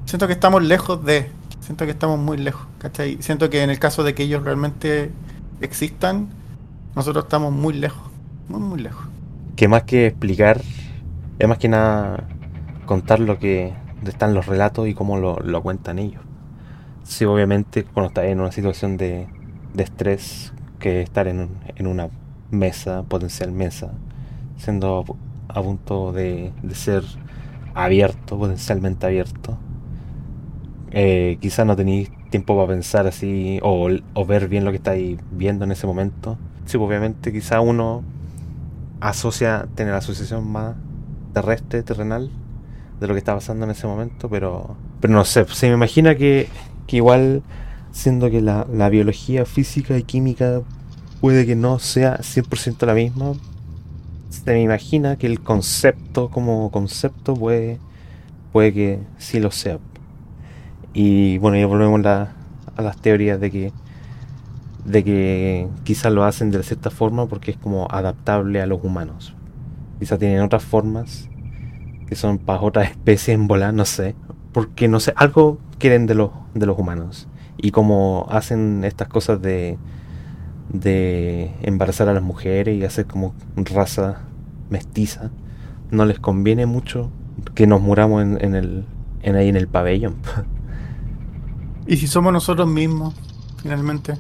siento que estamos lejos de. Siento que estamos muy lejos, ¿cachai? Siento que en el caso de que ellos realmente existan, nosotros estamos muy lejos, muy, muy lejos. Que más que explicar, es más que nada contar lo que están los relatos y cómo lo, lo cuentan ellos. Sí, obviamente, cuando estás en una situación de, de estrés, que estar en, en una mesa, potencial mesa, siendo a punto de, de ser abierto, potencialmente abierto, eh, quizás no tenéis tiempo para pensar así o, o ver bien lo que estáis viendo en ese momento. Sí, pues, obviamente quizás uno asocia, tiene la asociación más terrestre, terrenal, de lo que está pasando en ese momento, pero, pero no sé, se me imagina que, que igual, siendo que la, la biología física y química puede que no sea 100% la misma, se me imagina que el concepto como concepto puede, puede que sí lo sea. Y bueno, ya volvemos la- a las teorías de que de que quizás lo hacen de cierta forma porque es como adaptable a los humanos. Quizás tienen otras formas que son para otras *laughs* especies en volar, no sé. Porque no sé, algo quieren de los, de los humanos. Y como hacen estas cosas de, de embarazar a las mujeres y hacer como raza mestiza, no les conviene mucho que nos muramos en, en el, en ahí en el pabellón. *laughs* Y si somos nosotros mismos, finalmente.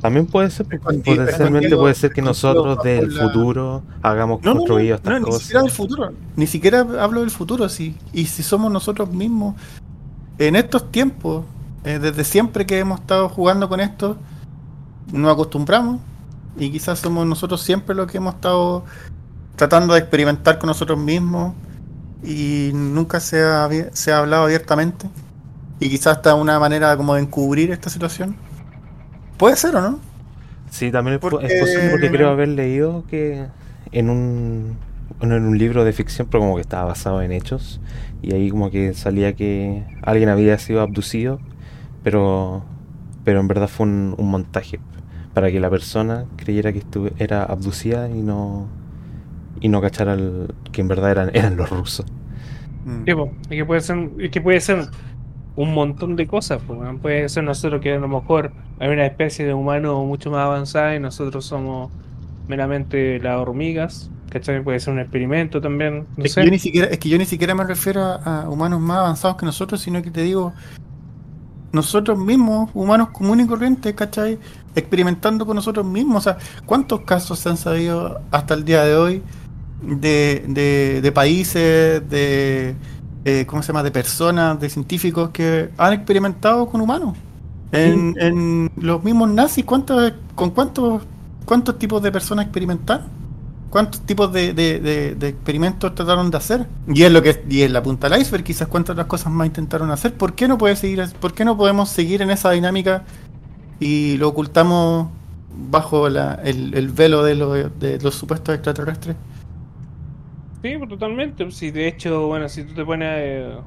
También puede ser, potencialmente puede ser que nosotros del la- futuro hagamos No, no, no, construido estas no, ni cosas. siquiera del futuro. Ni siquiera hablo del futuro, sí. Y si somos nosotros mismos, en estos tiempos, eh, desde siempre que hemos estado jugando con esto, nos acostumbramos. Y quizás somos nosotros siempre los que hemos estado tratando de experimentar con nosotros mismos. Y nunca se ha, se ha hablado abiertamente. Y quizás hasta una manera como de encubrir esta situación. Puede ser o no. Sí, también es, po- Porque- es posible porque creo haber leído que en un, bueno, en un libro de ficción, pero como que estaba basado en hechos, y ahí como que salía que alguien había sido abducido, pero, pero en verdad fue un, un montaje para que la persona creyera que estuve, era abducida y no y no cachara el- que en verdad eran, eran los rusos. Mm. Sí, que puede ser, es que puede ser un montón de cosas, po, weón. puede ser nosotros que a lo mejor hay una especie de humano mucho más avanzada y nosotros somos meramente las hormigas, ¿cachai? Puede ser un experimento también, no Es sé. que, yo ni siquiera, es que yo ni siquiera me refiero a, a humanos más avanzados que nosotros, sino que te digo, nosotros mismos, humanos comunes y corrientes, ¿cachai? Experimentando con nosotros mismos. O sea, ¿cuántos casos se han sabido hasta el día de hoy de, de, de países, de, eh, ¿cómo se llama?, de personas, de científicos que han experimentado con humanos? En, en los mismos nazis, ¿cuántos, ¿con cuántos, cuántos tipos de personas experimentaron? ¿Cuántos tipos de, de- de- de experimentos trataron de hacer? Y es lo que y es la punta del iceberg, quizás cuántas otras cosas más intentaron hacer. ¿Por qué no puede seguir, por qué no podemos seguir en esa dinámica y lo ocultamos bajo la- el, el velo de, lo- de los supuestos extraterrestres? Sí, pues, totalmente. Sí, de hecho, bueno, si tú te pones, eh,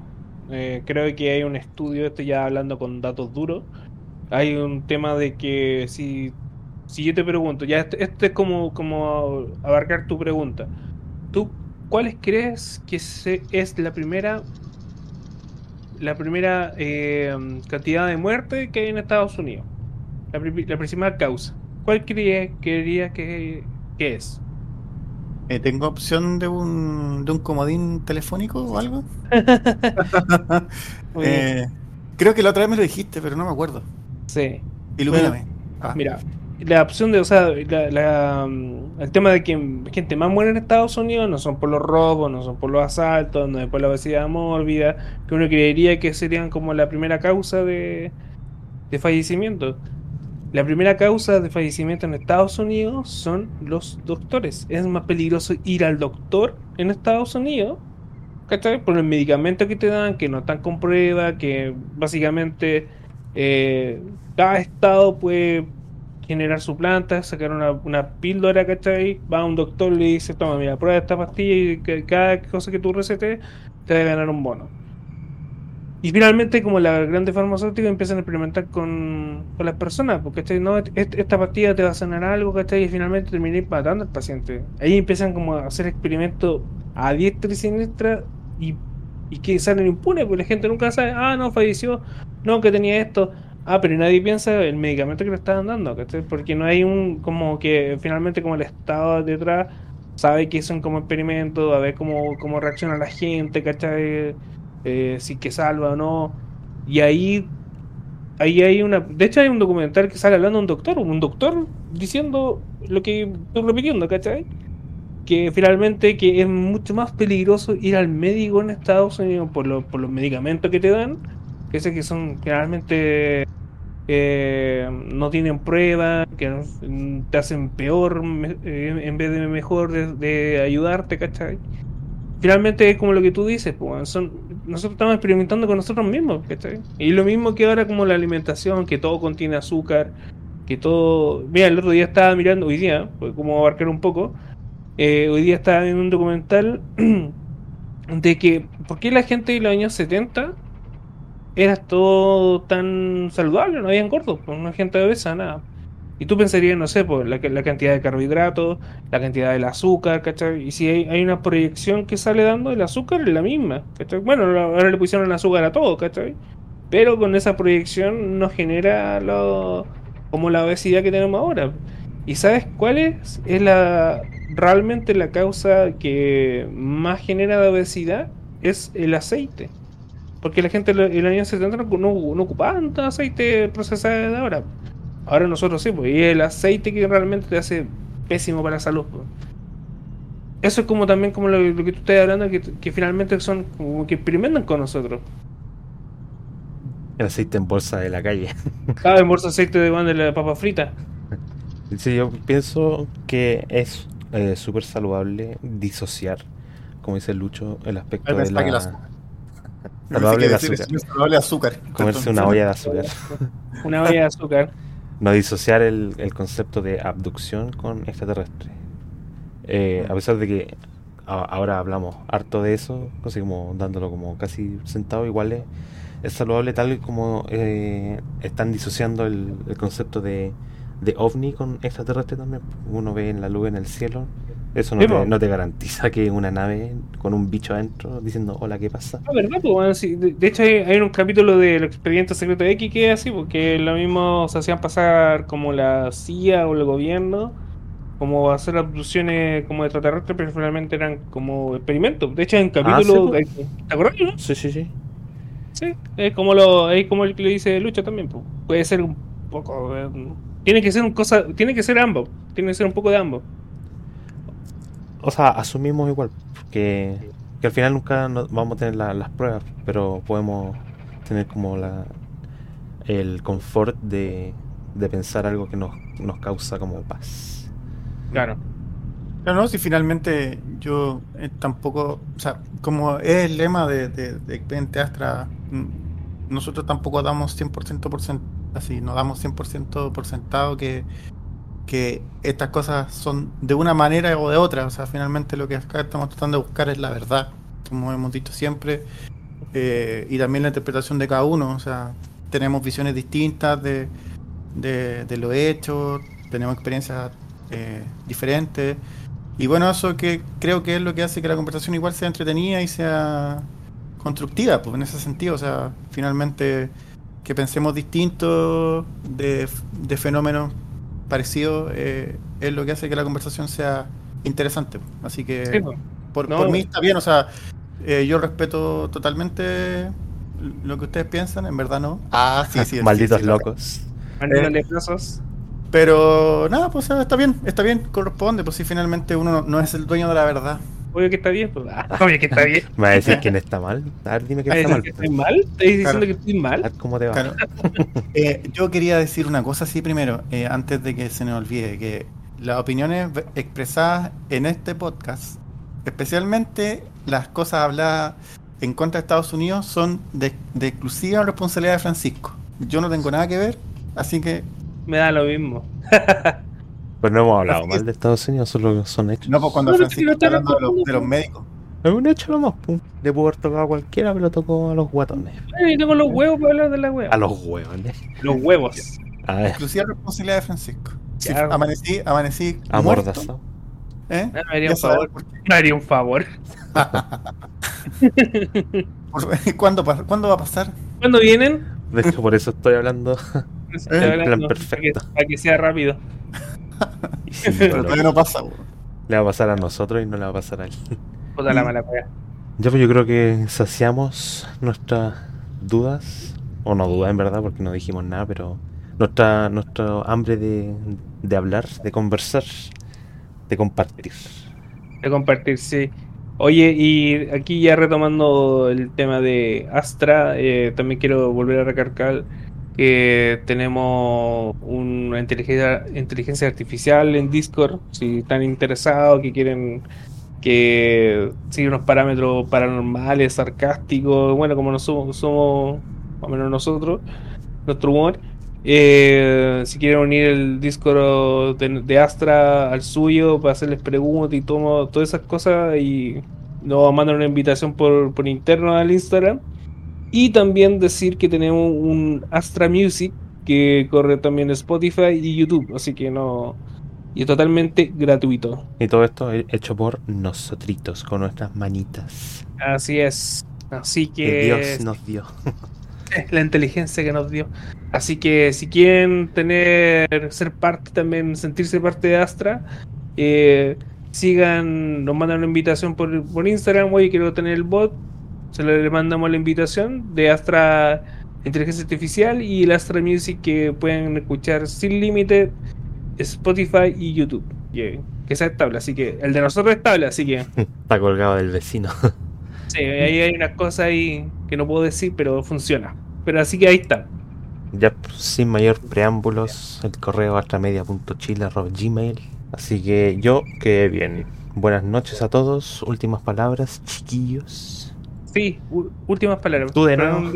eh, creo que hay un estudio, esto ya hablando con datos duros, hay un tema de que si, si yo te pregunto, ya este, este es como, como abarcar tu pregunta, ¿tú cuáles crees que se, es la primera, la primera eh, cantidad de muerte que hay en Estados Unidos? La, pri- la principal causa. ¿Cuál crees, que, que es? Eh, ¿Tengo opción de un, de un comodín telefónico o algo? *laughs* Eh, creo que la otra vez me lo dijiste, pero no me acuerdo. Sí. Ilumíname. Ah. Mira, la opción de, o sea, la- la, mm, el tema de que gente más muere en Estados Unidos no son por los robos, no son por los asaltos, no es por la obesidad mórbida, que uno creería que serían como la primera causa de, de fallecimiento. La primera causa de fallecimiento en Estados Unidos son los doctores. Es más peligroso ir al doctor en Estados Unidos, ¿cachai? Por los medicamentos que te dan, que no están con prueba, que básicamente eh, cada estado puede generar su planta, sacar una, una píldora, ¿cachai? Va a un doctor y le dice, toma, mira, prueba esta pastilla y cada cosa que tú recetes te va a ganar un bono. Y finalmente, como las grandes farmacéuticas empiezan a experimentar con, con las personas, porque ¿cachai? No, est- esta pastilla te va a sanar algo, ¿cachai? Y finalmente terminé matando al paciente. Ahí empiezan como a hacer experimentos a diestra y siniestra y, y que salen impunes, porque la gente nunca sabe, ah, no, falleció no, que tenía esto. Ah, pero nadie piensa el medicamento que le estaban dando, ¿cachai? Porque no hay un, como que finalmente como el Estado detrás sabe que son como experimentos, a ver cómo, cómo reacciona la gente, ¿cachai? Eh, si que salva o no. Y ahí, ahí hay una... De hecho hay un documental que sale hablando de un doctor, un doctor diciendo lo que estoy repitiendo, ¿cachai? Que finalmente que es mucho más peligroso ir al médico en Estados Unidos por, lo- por los medicamentos que te dan, que que son generalmente eh, no tienen pruebas, que te hacen peor eh, en vez de mejor de, de ayudarte, ¿cachai? Finalmente es como lo que tú dices, pues, son, nosotros estamos experimentando con nosotros mismos, ¿cachai? Y lo mismo que ahora como la alimentación, que todo contiene azúcar, que todo... Mira, el otro día estaba mirando, hoy día, pues, como abarcar un poco, eh, hoy día estaba viendo un documental *clears throat* de que, ¿por qué la gente de los años 70 era todo tan saludable? No habían gordos, pues, no había gente obesa, nada. Y tú pensarías, no sé, pues la, la cantidad de carbohidratos, la cantidad del azúcar, ¿cachai? Y si hay, una proyección que sale dando, el azúcar es la misma, ¿cachai? Bueno, ahora le pusieron el azúcar a todo, ¿cachai? Pero con esa proyección no genera lo, como la obesidad que tenemos ahora. ¿Y sabes cuál es? Es la realmente la causa que más genera de obesidad es el aceite. Porque la gente en los años 70 no, no, no tanto aceite procesado de ahora. Ahora nosotros sí, pues, y el aceite que realmente te hace pésimo para la salud. pues. Eso es como también como lo, lo que tú estás hablando, que, que finalmente son como que experimentan con nosotros. El aceite en bolsa de la calle. *laughs* Cada vez bolsa de aceite de, de la papa frita. Sí, yo pienso que es eh, súper saludable disociar, como dice Lucho, el aspecto de pensaba que el la... azúcar. Saludable de azúcar. es saludable azúcar. Comerse una olla de *laughs* azúcar. Una olla de azúcar. No disociar el, el concepto de abducción con extraterrestre. Eh, a pesar de que ahora hablamos harto de eso, así como dándolo como casi sentado, igual es, saludable tal como eh, están disociando el, el concepto de, de ovni con extraterrestre también. Uno ve en la luz en el cielo, eso no, Sí, te, no te garantiza que una nave con un bicho adentro diciendo hola, ¿qué pasa? Ah, ¿verdad? Pues, bueno, sí, de, de hecho, hay, hay un capítulo del expediente secreto de X que es así, porque lo mismo se hacían pasar como la CIA o el gobierno, como hacer abducciones como extraterrestres, pero finalmente eran como experimentos. De hecho, hay un capítulo. sí, ¿Te acuerdas? no? Sí, sí, sí. Sí, es como lo, es como el que le dice Lucha también. pues. Puede ser un poco. eh, tiene que ser un cosa, tiene que ser ambos, tiene que ser un poco de ambos. O sea, asumimos igual, que, que al final nunca no- vamos a tener la- las pruebas, pero podemos tener como la el confort de, de pensar algo que nos, nos causa como paz. Claro. Claro, no, si finalmente yo eh, tampoco, o sea, como es el lema de, de, de Expediente Astra, mm, nosotros tampoco damos 100% por cent- así, no damos 100% por sentado que, que estas cosas son de una manera o de otra, o sea, finalmente lo que acá estamos tratando de buscar es la verdad, como hemos dicho siempre, eh, y también la interpretación de cada uno, o sea, tenemos visiones distintas de, de, de lo hecho, tenemos experiencias eh, diferentes. Y bueno, eso que creo que es lo que hace que la conversación igual sea entretenida y sea constructiva, pues en ese sentido, o sea, finalmente que pensemos distinto de, de fenómenos parecidos eh, es lo que hace que la conversación sea interesante. Así que Sí, pues. por, No, por mí eh. está bien, o sea, eh, yo respeto totalmente lo que ustedes piensan, en verdad no. Ah, sí, sí. *laughs* sí, Malditos sí, locos. Mándale abrazos. Pero nada, pues está bien, está bien, corresponde, pues si finalmente uno no, no es el dueño de la verdad. Obvio que está bien, pues. Ah, *laughs* obvio que está bien. ¿Me va a decir quién está mal? A ver, dime quién ¿Estás está mal. que estoy mal? ¿Estás diciendo Claro. que estoy A mal? ver cómo te va. Claro. *laughs* Eh, yo quería decir una cosa así primero, eh, antes de que se me olvide, que las opiniones expresadas en este podcast, especialmente las cosas habladas en contra de Estados Unidos, son de, de exclusiva responsabilidad de Francisco. Yo no tengo nada que ver, así que Me da lo mismo. *laughs* Pues no hemos hablado mal de Estados Unidos, solo son hechos. no, pues cuando No, pero Francisco está no hablando de los, de los médicos. Es un hecho nomás, pum. Le pudo haber tocado a cualquiera, pero tocó a los guatones. Ay, tengo los huevos para hablar de la hueva. A los huevones. Los huevos. A ver, Exclusiva responsabilidad de Francisco. Si amanecí, amanecí muerto, amordazado. ¿eh? Ah, me haría un favor. Me haría un favor. *laughs* ¿Cuándo, pa- ¿Cuándo va a pasar? ¿Cuándo vienen? De hecho, por eso estoy hablando. *laughs* Estoy El hablando plan para perfecto. que- Para que sea rápido. Pero todavía no pasa. Le va a pasar a nosotros y no le va a pasar a él. Puta la mala wea. Ya pues yo creo que saciamos nuestras dudas, o no dudas en verdad porque no dijimos nada, pero nuestra nuestro hambre de, de hablar, de conversar, de compartir. De compartir, sí. Oye, y aquí ya retomando el tema de Astra, eh, también quiero volver a recalcar que tenemos una inteligencia, inteligencia artificial en Discord, si están interesados, que quieren que siga unos parámetros paranormales, sarcásticos, bueno, como no somos, somos más o menos nosotros, nuestro humor. Eh, si quieren unir el Discord de, de Astra al suyo para hacerles preguntas y todo, todas esas cosas y nos mandan una invitación por, por interno al Instagram. Y también decir que tenemos un Astra Music que corre también Spotify y YouTube, así que no... Y es totalmente gratuito. Y todo esto he- hecho por nosotritos, con nuestras manitas Así es. Así que que... Dios nos dio. *laughs* Es la inteligencia que nos dio. Así que si quieren tener, ser parte también, sentirse parte de Astra, eh, sigan, nos mandan una invitación por, por Instagram, oye, quiero tener el bot, se le, le mandamos la invitación de Astra Inteligencia Artificial y el Astra Music que pueden escuchar sin límite Spotify y YouTube. Que, que sea estable, así que el de nosotros es estable, así que *laughs* Está colgado del vecino. *laughs* sí, ahí hay unas cosas ahí que no puedo decir, pero funciona. Pero así que ahí está. Ya pues, sin mayor preámbulos, el correo astramedia.chile.gmail. Así que yo quedé bien. Buenas noches a todos. Últimas palabras, chiquillos. Sí, últimas palabras. Tú de nuevo.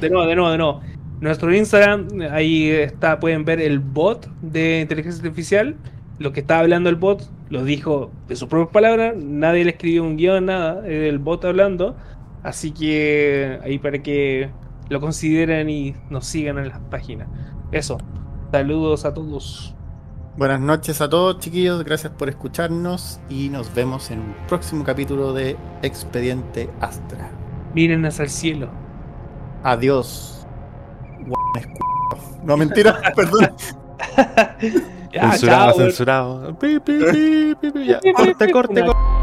De nuevo, de nuevo, de nuevo. Nuestro Instagram, ahí está, pueden ver el bot de inteligencia artificial. Lo que está hablando el bot lo dijo de sus propias palabras. Nadie le escribió un guion, nada. El bot hablando. Así que ahí para que lo consideren y nos sigan en las páginas. Eso. Saludos a todos. Buenas noches a todos, chiquillos. Gracias por escucharnos y nos vemos en un próximo capítulo de Expediente Astra. Miren hacia el cielo. Adiós. No, mentira, *laughs* perdón. *laughs* Ya, censurado, chao. censurado. Pi, pi, pi, pi, pi, ya. *laughs* Corte, corte, corte.